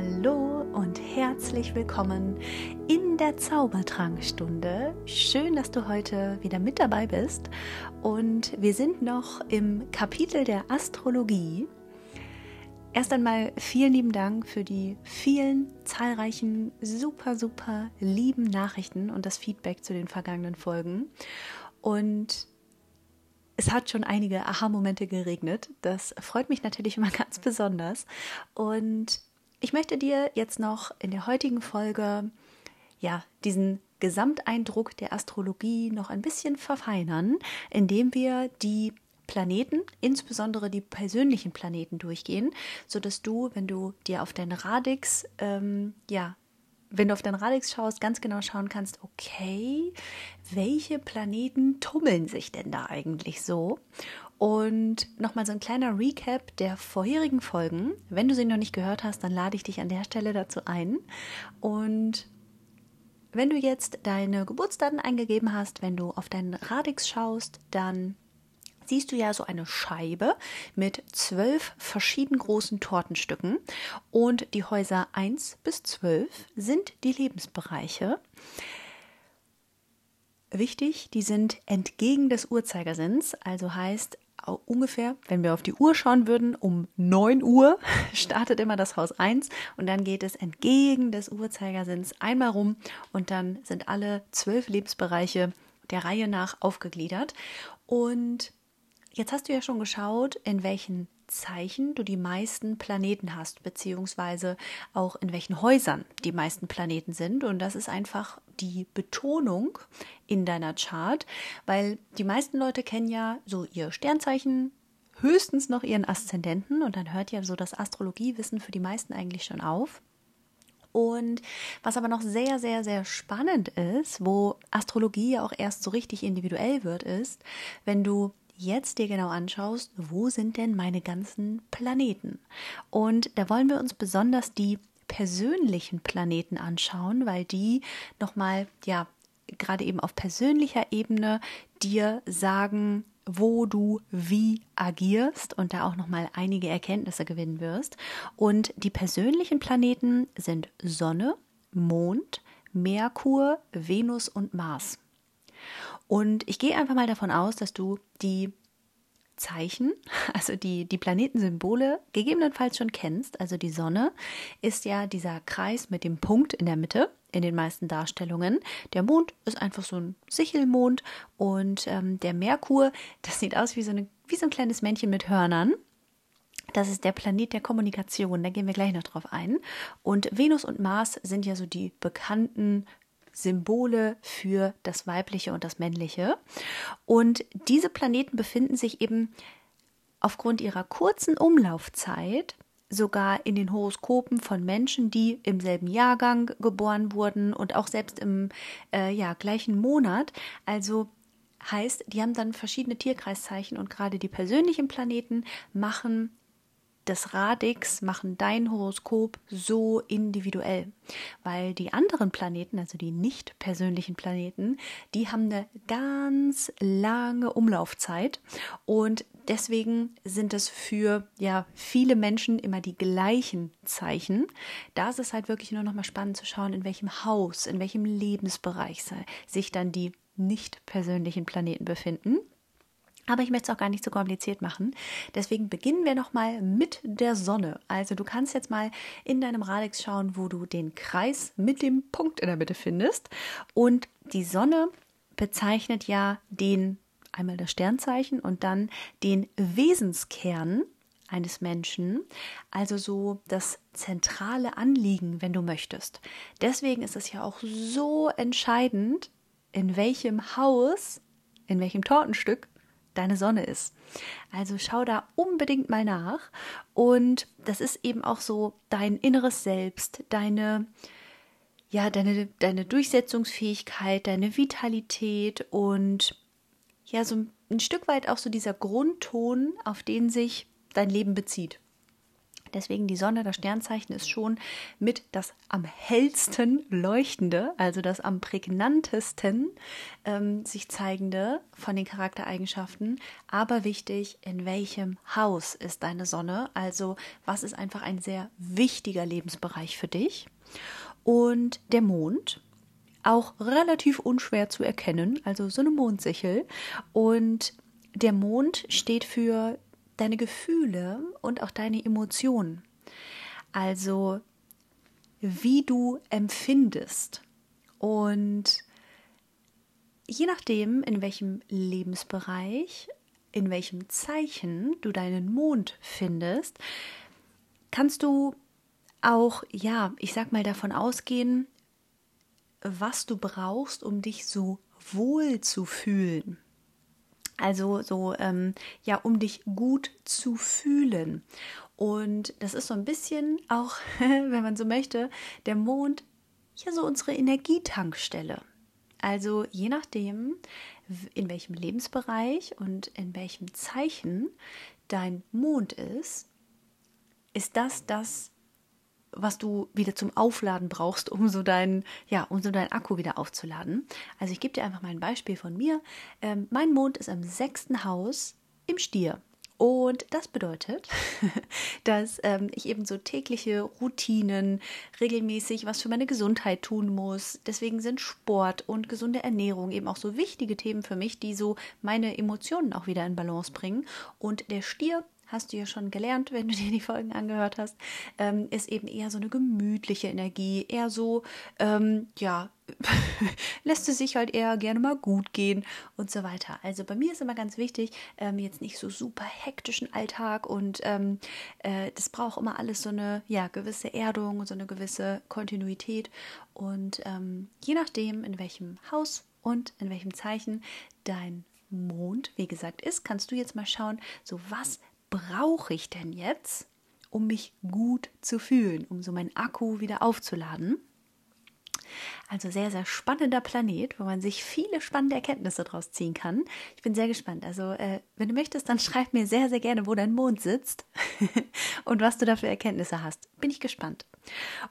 Hallo und herzlich willkommen in der Zaubertrankstunde. Schön, dass du heute wieder mit dabei bist. Und wir sind noch im Kapitel der Astrologie. Erst einmal vielen lieben Dank für die vielen zahlreichen, super, super lieben Nachrichten und das Feedback zu den vergangenen Folgen. Und es hat schon einige Aha-Momente geregnet. Das freut mich natürlich immer ganz besonders. Und ich möchte dir jetzt noch in der heutigen Folge ja diesen Gesamteindruck der Astrologie noch ein bisschen verfeinern, indem wir die Planeten, insbesondere die persönlichen Planeten durchgehen, sodass du, wenn du dir auf deinen Radix ähm, ja wenn du auf deinen Radix schaust, ganz genau schauen kannst, okay, welche Planeten tummeln sich denn da eigentlich so? Und nochmal so ein kleiner Recap der vorherigen Folgen. Wenn du sie noch nicht gehört hast, dann lade ich dich an der Stelle dazu ein. Und wenn du jetzt deine Geburtsdaten eingegeben hast, wenn du auf deinen Radix schaust, dann siehst du ja so eine Scheibe mit zwölf verschieden großen Tortenstücken und die Häuser 1 bis 12 sind die Lebensbereiche. Wichtig, die sind entgegen des Uhrzeigersinns, also heißt ungefähr, wenn wir auf die Uhr schauen würden, um 9 Uhr startet immer das Haus 1 und dann geht es entgegen des Uhrzeigersinns einmal rum und dann sind alle zwölf Lebensbereiche der Reihe nach aufgegliedert. Und Jetzt hast du ja schon geschaut, in welchen Zeichen du die meisten Planeten hast, beziehungsweise auch in welchen Häusern die meisten Planeten sind. Und das ist einfach die Betonung in deiner Chart, weil die meisten Leute kennen ja so ihr Sternzeichen, höchstens noch ihren Aszendenten und dann hört ja so das Astrologiewissen für die meisten eigentlich schon auf. Und was aber noch sehr, sehr, sehr spannend ist, wo Astrologie ja auch erst so richtig individuell wird, ist, wenn du jetzt dir genau anschaust, wo sind denn meine ganzen Planeten? Und da wollen wir uns besonders die persönlichen Planeten anschauen, weil die nochmal, ja, gerade eben auf persönlicher Ebene dir sagen, wo du wie agierst und da auch nochmal einige Erkenntnisse gewinnen wirst. Und die persönlichen Planeten sind Sonne, Mond, Merkur, Venus und Mars. Und ich gehe einfach mal davon aus, dass du die Zeichen, also die, die Planetensymbole, gegebenenfalls schon kennst. Also die Sonne ist ja dieser Kreis mit dem Punkt in der Mitte in den meisten Darstellungen. Der Mond ist einfach so ein Sichelmond und ähm, der Merkur, das sieht aus wie so, eine, wie so ein kleines Männchen mit Hörnern. Das ist der Planet der Kommunikation, da gehen wir gleich noch drauf ein. Und Venus und Mars sind ja so die bekannten Symbole für das Weibliche und das Männliche. Und diese Planeten befinden sich eben aufgrund ihrer kurzen Umlaufzeit sogar in den Horoskopen von Menschen, die im selben Jahrgang geboren wurden und auch selbst im äh, ja, gleichen Monat. Also heißt, die haben dann verschiedene Tierkreiszeichen und gerade die persönlichen Planeten machen des Radix machen dein Horoskop so individuell, weil die anderen Planeten, also die nicht persönlichen Planeten, die haben eine ganz lange Umlaufzeit und deswegen sind es für ja viele Menschen immer die gleichen Zeichen. Da ist es halt wirklich nur noch mal spannend zu schauen, in welchem Haus, in welchem Lebensbereich sich dann die nicht persönlichen Planeten befinden. Aber ich möchte es auch gar nicht so kompliziert machen. Deswegen beginnen wir nochmal mit der Sonne. Also du kannst jetzt mal in deinem Radix schauen, wo du den Kreis mit dem Punkt in der Mitte findest. Und die Sonne bezeichnet ja den einmal das Sternzeichen und dann den Wesenskern eines Menschen, also so das zentrale Anliegen, wenn du möchtest. Deswegen ist es ja auch so entscheidend, in welchem Haus, in welchem Tortenstück deine Sonne ist. Also schau da unbedingt mal nach. Und das ist eben auch so dein inneres Selbst, deine, ja, deine, deine Durchsetzungsfähigkeit, deine Vitalität und ja, so ein Stück weit auch so dieser Grundton, auf den sich dein Leben bezieht. Deswegen die Sonne, das Sternzeichen ist schon mit das am hellsten leuchtende, also das am prägnantesten ähm, sich zeigende von den Charaktereigenschaften. Aber wichtig, in welchem Haus ist deine Sonne? Also was ist einfach ein sehr wichtiger Lebensbereich für dich? Und der Mond, auch relativ unschwer zu erkennen, also so eine Mondsichel. Und der Mond steht für deine Gefühle und auch deine Emotionen. Also wie du empfindest. Und je nachdem, in welchem Lebensbereich, in welchem Zeichen du deinen Mond findest, kannst du auch, ja, ich sag mal davon ausgehen, was du brauchst, um dich so wohl zu fühlen. Also so, ähm, ja, um dich gut zu fühlen. Und das ist so ein bisschen auch, wenn man so möchte, der Mond ja so unsere Energietankstelle. Also je nachdem, in welchem Lebensbereich und in welchem Zeichen dein Mond ist, ist das das, was du wieder zum Aufladen brauchst, um so deinen, ja, um so deinen Akku wieder aufzuladen. Also ich gebe dir einfach mal ein Beispiel von mir. Ähm, mein Mond ist im sechsten Haus im Stier. Und das bedeutet, dass ähm, ich eben so tägliche Routinen, regelmäßig was für meine Gesundheit tun muss. Deswegen sind Sport und gesunde Ernährung eben auch so wichtige Themen für mich, die so meine Emotionen auch wieder in Balance bringen. Und der Stier hast du ja schon gelernt, wenn du dir die Folgen angehört hast, ähm, ist eben eher so eine gemütliche Energie, eher so, ähm, ja, lässt es sich halt eher gerne mal gut gehen und so weiter. Also bei mir ist immer ganz wichtig, ähm, jetzt nicht so super hektischen Alltag und ähm, äh, das braucht immer alles so eine ja, gewisse Erdung, so eine gewisse Kontinuität und ähm, je nachdem, in welchem Haus und in welchem Zeichen dein Mond, wie gesagt, ist, kannst du jetzt mal schauen, so was brauche ich denn jetzt, um mich gut zu fühlen, um so meinen Akku wieder aufzuladen? Also sehr, sehr spannender Planet, wo man sich viele spannende Erkenntnisse draus ziehen kann. Ich bin sehr gespannt. Also, äh, wenn du möchtest, dann schreib mir sehr, sehr gerne, wo dein Mond sitzt und was du da für Erkenntnisse hast. Bin ich gespannt.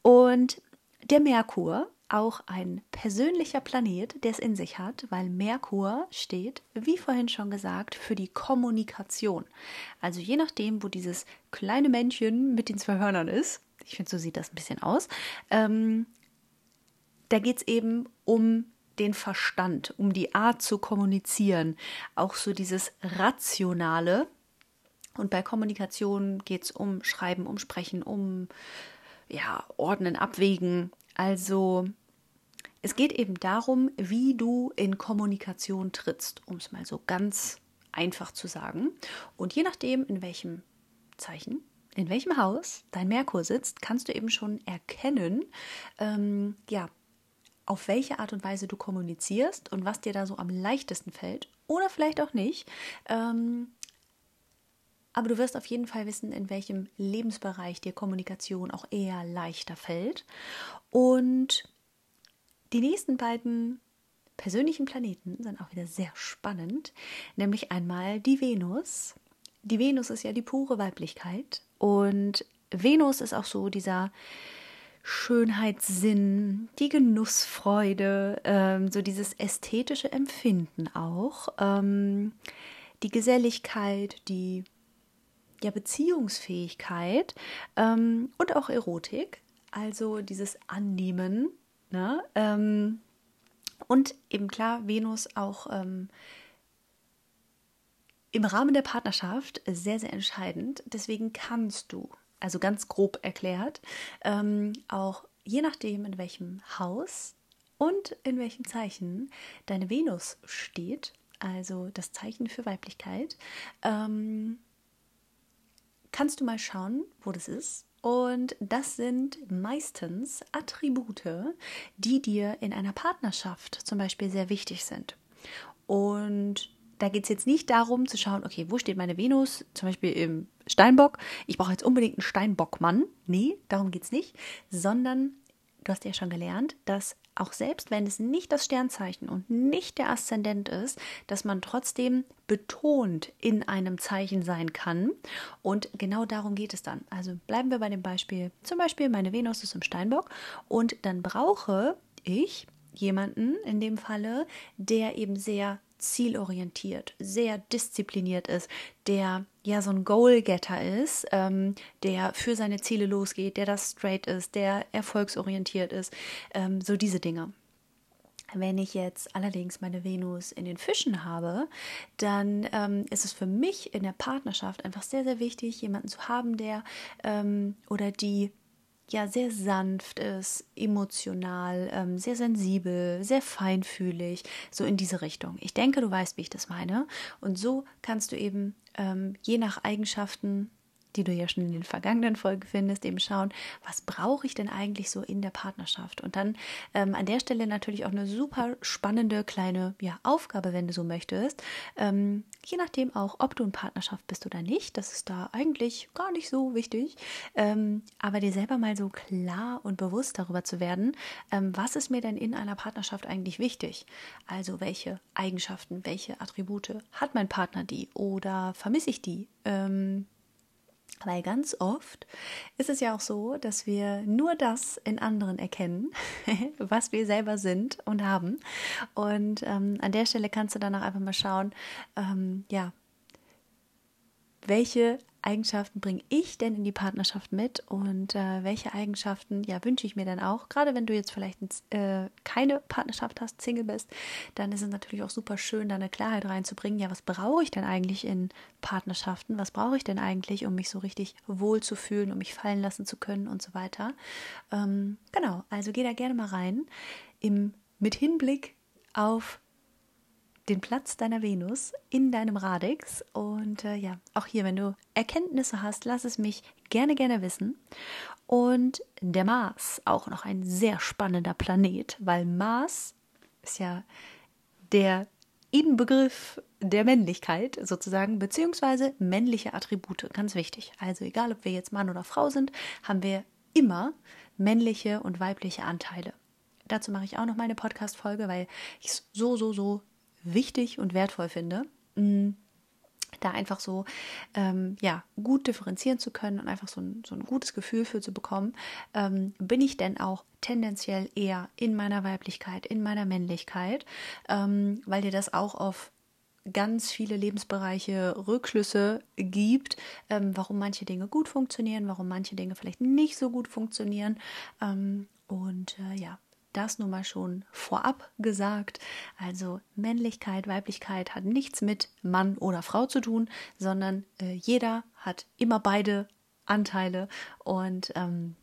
Und der Merkur auch ein persönlicher Planet, der es in sich hat, weil Merkur steht, wie vorhin schon gesagt, für die Kommunikation. Also je nachdem, wo dieses kleine Männchen mit den zwei Hörnern ist, ich finde, so sieht das ein bisschen aus, ähm, da geht es eben um den Verstand, um die Art zu kommunizieren, auch so dieses Rationale. Und bei Kommunikation geht es um Schreiben, um Sprechen, um ja, Ordnen, Abwägen. Also es geht eben darum, wie du in Kommunikation trittst, um es mal so ganz einfach zu sagen. Und je nachdem, in welchem Zeichen, in welchem Haus dein Merkur sitzt, kannst du eben schon erkennen, ähm, ja, auf welche Art und Weise du kommunizierst und was dir da so am leichtesten fällt oder vielleicht auch nicht. Ähm, aber du wirst auf jeden Fall wissen, in welchem Lebensbereich dir Kommunikation auch eher leichter fällt. Und die nächsten beiden persönlichen Planeten sind auch wieder sehr spannend, nämlich einmal die Venus. Die Venus ist ja die pure Weiblichkeit und Venus ist auch so dieser Schönheitssinn, die Genussfreude, ähm, so dieses ästhetische Empfinden auch, ähm, die Geselligkeit, die ja, Beziehungsfähigkeit ähm, und auch Erotik, also dieses Annehmen Ne? Ähm, und eben klar, Venus auch ähm, im Rahmen der Partnerschaft sehr, sehr entscheidend. Deswegen kannst du, also ganz grob erklärt, ähm, auch je nachdem, in welchem Haus und in welchem Zeichen deine Venus steht, also das Zeichen für Weiblichkeit, ähm, kannst du mal schauen, wo das ist und das sind meistens Attribute, die dir in einer Partnerschaft zum Beispiel sehr wichtig sind. Und da geht es jetzt nicht darum zu schauen, okay, wo steht meine Venus, zum Beispiel im Steinbock. Ich brauche jetzt unbedingt einen Steinbockmann. Nee, darum geht es nicht, sondern du hast ja schon gelernt, dass auch selbst wenn es nicht das Sternzeichen und nicht der Aszendent ist, dass man trotzdem betont in einem Zeichen sein kann. Und genau darum geht es dann. Also bleiben wir bei dem Beispiel. Zum Beispiel, meine Venus ist im Steinbock und dann brauche ich jemanden in dem Falle, der eben sehr zielorientiert, sehr diszipliniert ist, der ja so ein Goalgetter ist, ähm, der für seine Ziele losgeht, der das straight ist, der erfolgsorientiert ist, ähm, so diese Dinge. Wenn ich jetzt allerdings meine Venus in den Fischen habe, dann ähm, ist es für mich in der Partnerschaft einfach sehr, sehr wichtig, jemanden zu haben, der ähm, oder die ja sehr sanft ist, emotional, ähm, sehr sensibel, sehr feinfühlig, so in diese Richtung. Ich denke, du weißt, wie ich das meine. Und so kannst du eben ähm, je nach Eigenschaften die du ja schon in den vergangenen Folgen findest, eben schauen, was brauche ich denn eigentlich so in der Partnerschaft? Und dann ähm, an der Stelle natürlich auch eine super spannende kleine ja, Aufgabe, wenn du so möchtest. Ähm, je nachdem auch, ob du in Partnerschaft bist oder nicht, das ist da eigentlich gar nicht so wichtig, ähm, aber dir selber mal so klar und bewusst darüber zu werden, ähm, was ist mir denn in einer Partnerschaft eigentlich wichtig? Also welche Eigenschaften, welche Attribute hat mein Partner die oder vermisse ich die? Weil ganz oft ist es ja auch so, dass wir nur das in anderen erkennen, was wir selber sind und haben. Und ähm, an der Stelle kannst du danach einfach mal schauen, ähm, ja, welche Eigenschaften bringe ich denn in die Partnerschaft mit und äh, welche Eigenschaften ja wünsche ich mir dann auch? Gerade wenn du jetzt vielleicht äh, keine Partnerschaft hast, Single bist, dann ist es natürlich auch super schön, da eine Klarheit reinzubringen. Ja, was brauche ich denn eigentlich in Partnerschaften? Was brauche ich denn eigentlich, um mich so richtig wohl zu fühlen, um mich fallen lassen zu können und so weiter? Ähm, genau, also geh da gerne mal rein im mit Hinblick auf den Platz deiner Venus in deinem Radix. Und äh, ja, auch hier, wenn du Erkenntnisse hast, lass es mich gerne, gerne wissen. Und der Mars, auch noch ein sehr spannender Planet, weil Mars ist ja der Inbegriff der Männlichkeit sozusagen, beziehungsweise männliche Attribute, ganz wichtig. Also egal, ob wir jetzt Mann oder Frau sind, haben wir immer männliche und weibliche Anteile. Dazu mache ich auch noch meine Podcast-Folge, weil ich es so, so, so wichtig und wertvoll finde. Mm, da einfach so ähm, ja gut differenzieren zu können und einfach so ein, so ein gutes Gefühl für zu bekommen, ähm, bin ich denn auch tendenziell eher in meiner Weiblichkeit, in meiner Männlichkeit, ähm, weil dir das auch auf ganz viele Lebensbereiche Rückschlüsse gibt, ähm, warum manche Dinge gut funktionieren, warum manche Dinge vielleicht nicht so gut funktionieren. Ähm, und äh, ja, das nun mal schon vorab gesagt. Also Männlichkeit, Weiblichkeit hat nichts mit Mann oder Frau zu tun, sondern äh, jeder hat immer beide Anteile und ähm,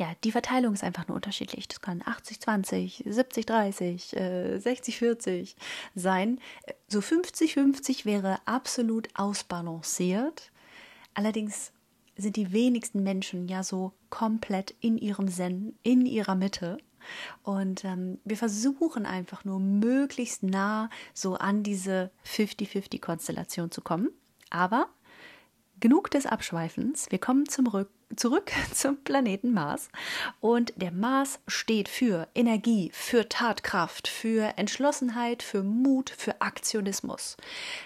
ja, die Verteilung ist einfach nur unterschiedlich. Das kann 80-20, 70-30, äh, 60-40 sein. So 50-50 wäre absolut ausbalanciert. Allerdings sind die wenigsten Menschen ja so komplett in ihrem Zen, in ihrer Mitte. Und ähm, wir versuchen einfach nur möglichst nah so an diese 50-50-Konstellation zu kommen. Aber genug des Abschweifens. Wir kommen zum Rück zurück zum Planeten Mars. Und der Mars steht für Energie, für Tatkraft, für Entschlossenheit, für Mut, für Aktionismus.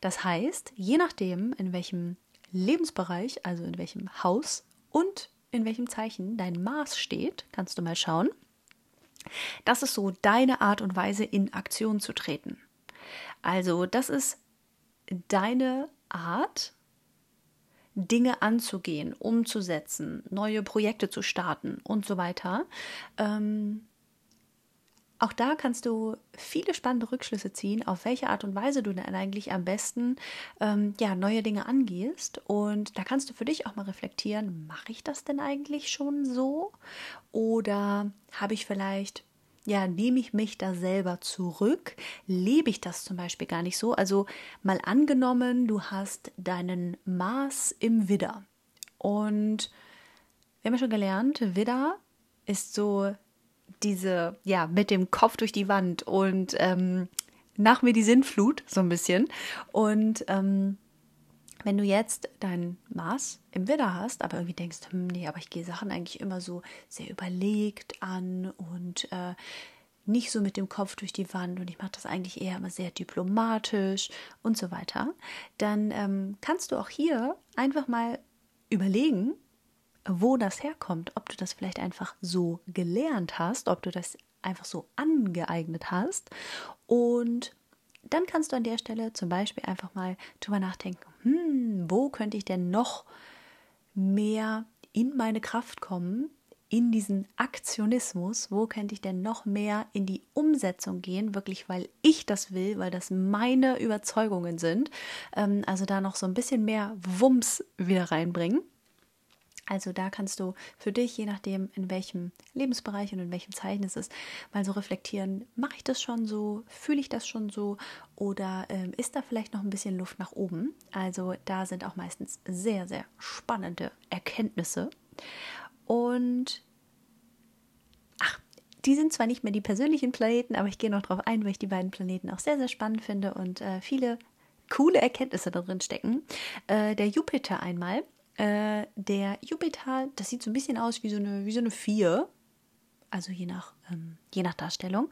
Das heißt, je nachdem, in welchem Lebensbereich, also in welchem Haus und in welchem Zeichen dein Mars steht, kannst du mal schauen. Das ist so deine Art und Weise, in Aktion zu treten. Also, das ist deine Art, Dinge anzugehen, umzusetzen, neue Projekte zu starten und so weiter. Ähm, auch da kannst du viele spannende Rückschlüsse ziehen, auf welche Art und Weise du dann eigentlich am besten ähm, ja, neue Dinge angehst. Und da kannst du für dich auch mal reflektieren, mache ich das denn eigentlich schon so? Oder habe ich vielleicht ja, nehme ich mich da selber zurück? Lebe ich das zum Beispiel gar nicht so? Also mal angenommen, du hast deinen Mars im Widder. Und wir haben ja schon gelernt, Widder ist so diese, ja, mit dem Kopf durch die Wand und ähm, nach mir die Sinnflut, so ein bisschen. Und ähm, wenn du jetzt dein Maß im Widder hast, aber irgendwie denkst, hm, nee, aber ich gehe Sachen eigentlich immer so sehr überlegt an und äh, nicht so mit dem Kopf durch die Wand und ich mache das eigentlich eher immer sehr diplomatisch und so weiter, dann ähm, kannst du auch hier einfach mal überlegen, wo das herkommt, ob du das vielleicht einfach so gelernt hast, ob du das einfach so angeeignet hast. Und dann kannst du an der Stelle zum Beispiel einfach mal drüber nachdenken, hm, wo könnte ich denn noch mehr in meine Kraft kommen, in diesen Aktionismus, wo könnte ich denn noch mehr in die Umsetzung gehen, wirklich weil ich das will, weil das meine Überzeugungen sind. Ähm, also da noch so ein bisschen mehr Wumms wieder reinbringen. Also da kannst du für dich, je nachdem, in welchem Lebensbereich und in welchem Zeichen es ist, mal so reflektieren, mache ich das schon so, fühle ich das schon so oder ähm, ist da vielleicht noch ein bisschen Luft nach oben? Also da sind auch meistens sehr, sehr spannende Erkenntnisse. Und ach, die sind zwar nicht mehr die persönlichen Planeten, aber ich gehe noch darauf ein, weil ich die beiden Planeten auch sehr, sehr spannend finde und äh, viele coole Erkenntnisse darin stecken. Äh, der Jupiter einmal äh, der Jupiter, das sieht so ein bisschen aus wie so eine, wie so eine 4. Also je nach, ähm, je nach Darstellung.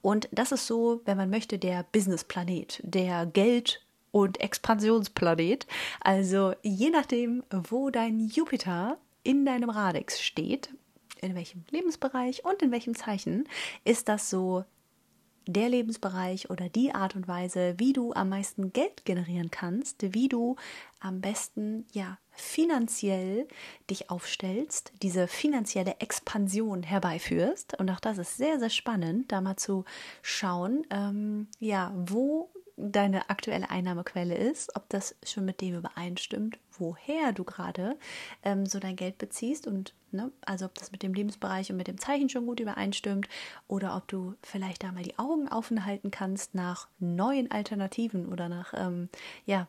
Und das ist so, wenn man möchte, der Business-Planet, der Geld- und Expansionsplanet. Also je nachdem, wo dein Jupiter in deinem Radix steht, in welchem Lebensbereich und in welchem Zeichen, ist das so der Lebensbereich oder die Art und Weise, wie du am meisten Geld generieren kannst, wie du am besten ja finanziell dich aufstellst, diese finanzielle Expansion herbeiführst. Und auch das ist sehr, sehr spannend, da mal zu schauen, ähm, ja, wo deine aktuelle Einnahmequelle ist, ob das schon mit dem übereinstimmt, woher du gerade ähm, so dein Geld beziehst und ne, also ob das mit dem Lebensbereich und mit dem Zeichen schon gut übereinstimmt oder ob du vielleicht da mal die Augen offen halten kannst nach neuen Alternativen oder nach ähm, ja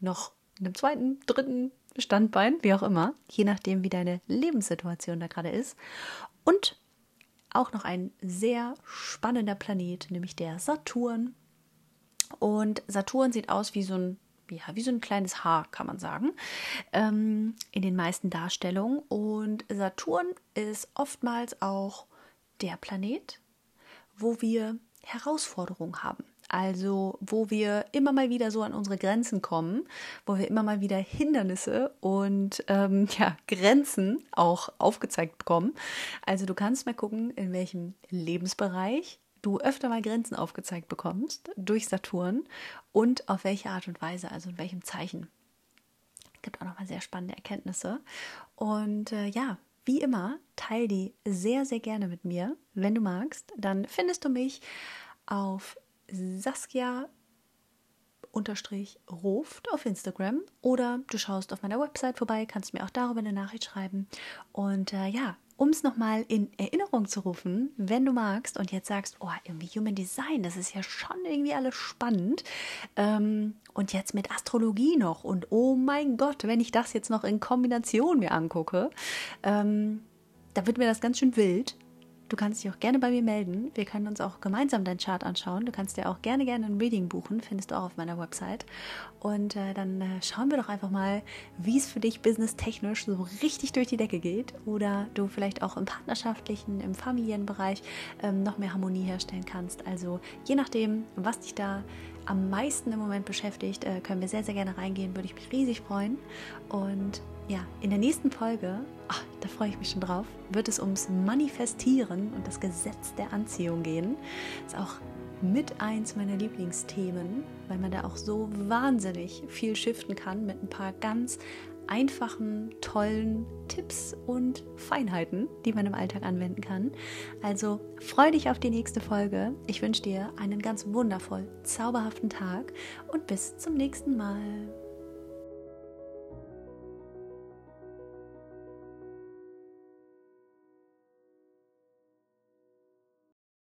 noch einem zweiten, dritten Standbein, wie auch immer, je nachdem, wie deine Lebenssituation da gerade ist. Und auch noch ein sehr spannender Planet, nämlich der Saturn. Und Saturn sieht aus wie so ein, ja, wie so ein kleines Haar, kann man sagen, ähm, in den meisten Darstellungen. Und Saturn ist oftmals auch der Planet, wo wir Herausforderungen haben. Also wo wir immer mal wieder so an unsere Grenzen kommen, wo wir immer mal wieder Hindernisse und ähm, ja, Grenzen auch aufgezeigt bekommen. Also du kannst mal gucken, in welchem Lebensbereich du öfter mal Grenzen aufgezeigt bekommst durch Saturn und auf welche Art und Weise, also in welchem Zeichen. Es gibt auch nochmal sehr spannende Erkenntnisse. Und äh, ja, wie immer, teile die sehr, sehr gerne mit mir. Wenn du magst, dann findest du mich auf Saskia unterstrich ruft auf Instagram oder du schaust auf meiner Website vorbei, kannst mir auch darüber eine Nachricht schreiben. Und äh, ja, um es nochmal in Erinnerung zu rufen, wenn du magst und jetzt sagst, oh, irgendwie Human Design, das ist ja schon irgendwie alles spannend. Ähm, und jetzt mit Astrologie noch und oh mein Gott, wenn ich das jetzt noch in Kombination mir angucke, ähm, da wird mir das ganz schön wild. Du kannst dich auch gerne bei mir melden. Wir können uns auch gemeinsam deinen Chart anschauen. Du kannst dir auch gerne, gerne ein Reading buchen, findest du auch auf meiner Website. Und äh, dann äh, schauen wir doch einfach mal, wie es für dich businesstechnisch so richtig durch die Decke geht. Oder du vielleicht auch im partnerschaftlichen, im Familienbereich ähm, noch mehr Harmonie herstellen kannst. Also je nachdem, was dich da am meisten im Moment beschäftigt, äh, können wir sehr, sehr gerne reingehen. Würde ich mich riesig freuen. Und ja, in der nächsten Folge, ach, da freue ich mich schon drauf, wird es ums Manifestieren und das Gesetz der Anziehung gehen. Ist auch mit eins meiner Lieblingsthemen, weil man da auch so wahnsinnig viel shiften kann mit ein paar ganz einfachen, tollen Tipps und Feinheiten, die man im Alltag anwenden kann. Also freue dich auf die nächste Folge. Ich wünsche dir einen ganz wundervoll zauberhaften Tag und bis zum nächsten Mal.